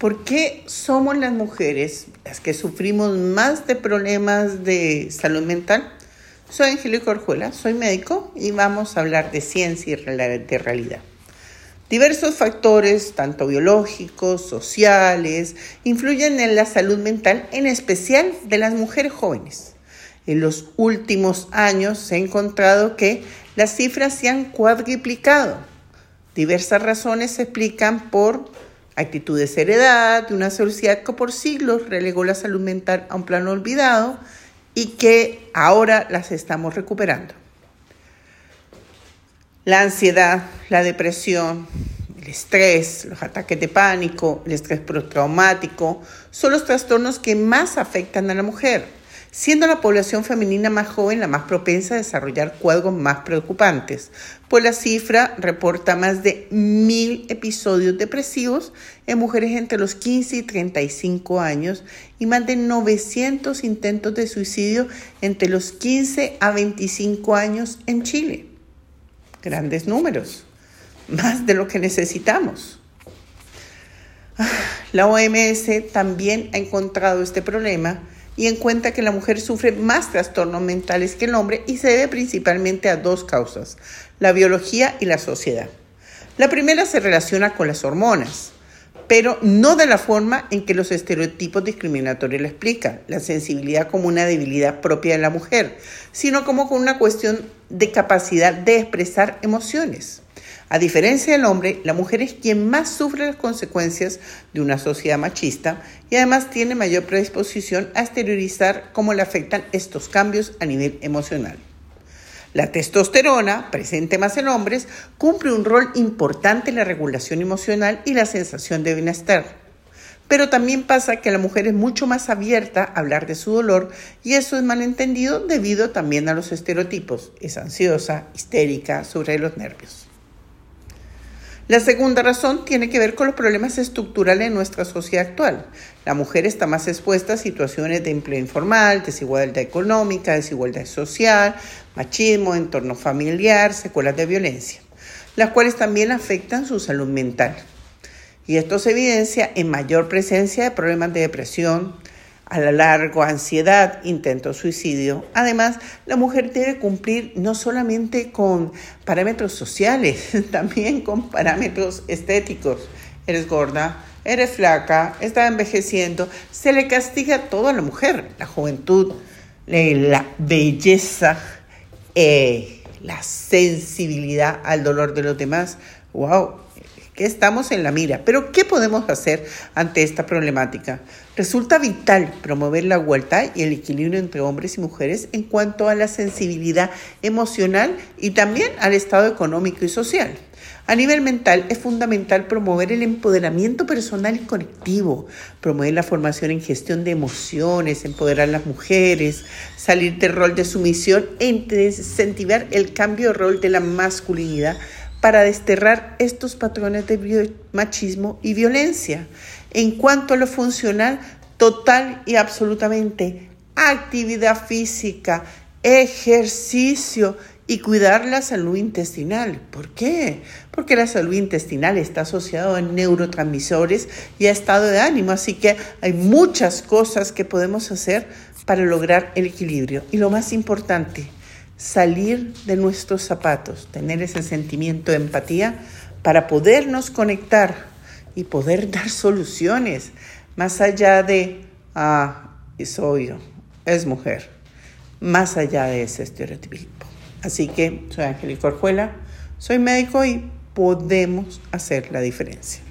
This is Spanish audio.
¿Por qué somos las mujeres las que sufrimos más de problemas de salud mental? Soy Angélica Orjuela, soy médico y vamos a hablar de ciencia y de realidad. Diversos factores, tanto biológicos, sociales, influyen en la salud mental, en especial de las mujeres jóvenes. En los últimos años se ha encontrado que las cifras se han cuadriplicado. Diversas razones se explican por actitudes heredadas de una sociedad que por siglos relegó la salud mental a un plano olvidado y que ahora las estamos recuperando. La ansiedad, la depresión, el estrés, los ataques de pánico, el estrés postraumático son los trastornos que más afectan a la mujer siendo la población femenina más joven la más propensa a desarrollar cuadros más preocupantes, pues la cifra reporta más de mil episodios depresivos en mujeres entre los 15 y 35 años y más de 900 intentos de suicidio entre los 15 a 25 años en Chile. Grandes números, más de lo que necesitamos. Ah, la OMS también ha encontrado este problema y en cuenta que la mujer sufre más trastornos mentales que el hombre y se debe principalmente a dos causas, la biología y la sociedad. La primera se relaciona con las hormonas, pero no de la forma en que los estereotipos discriminatorios la explican, la sensibilidad como una debilidad propia de la mujer, sino como con una cuestión de capacidad de expresar emociones. A diferencia del hombre, la mujer es quien más sufre las consecuencias de una sociedad machista y además tiene mayor predisposición a exteriorizar cómo le afectan estos cambios a nivel emocional. La testosterona, presente más en hombres, cumple un rol importante en la regulación emocional y la sensación de bienestar. Pero también pasa que la mujer es mucho más abierta a hablar de su dolor y eso es malentendido debido también a los estereotipos. Es ansiosa, histérica, sobre los nervios. La segunda razón tiene que ver con los problemas estructurales en nuestra sociedad actual. La mujer está más expuesta a situaciones de empleo informal, desigualdad económica, desigualdad social, machismo, entorno familiar, secuelas de violencia, las cuales también afectan su salud mental. Y esto se evidencia en mayor presencia de problemas de depresión, a la largo, ansiedad, intento suicidio. Además, la mujer debe cumplir no solamente con parámetros sociales, también con parámetros estéticos. Eres gorda, eres flaca, está envejeciendo. Se le castiga a toda la mujer, la juventud, la belleza, eh, la sensibilidad al dolor de los demás. ¡Wow! Estamos en la mira. Pero, ¿qué podemos hacer ante esta problemática? Resulta vital promover la igualdad y el equilibrio entre hombres y mujeres en cuanto a la sensibilidad emocional y también al estado económico y social. A nivel mental es fundamental promover el empoderamiento personal y colectivo, promover la formación en gestión de emociones, empoderar a las mujeres, salir del rol de sumisión e incentivar el cambio de rol de la masculinidad para desterrar estos patrones de machismo y violencia. En cuanto a lo funcional, total y absolutamente actividad física, ejercicio y cuidar la salud intestinal. ¿Por qué? Porque la salud intestinal está asociada a neurotransmisores y a estado de ánimo, así que hay muchas cosas que podemos hacer para lograr el equilibrio. Y lo más importante, salir de nuestros zapatos, tener ese sentimiento de empatía para podernos conectar y poder dar soluciones más allá de, ah, es obvio, es mujer, más allá de ese estereotipo. Así que soy Angélica Orjuela, soy médico y podemos hacer la diferencia.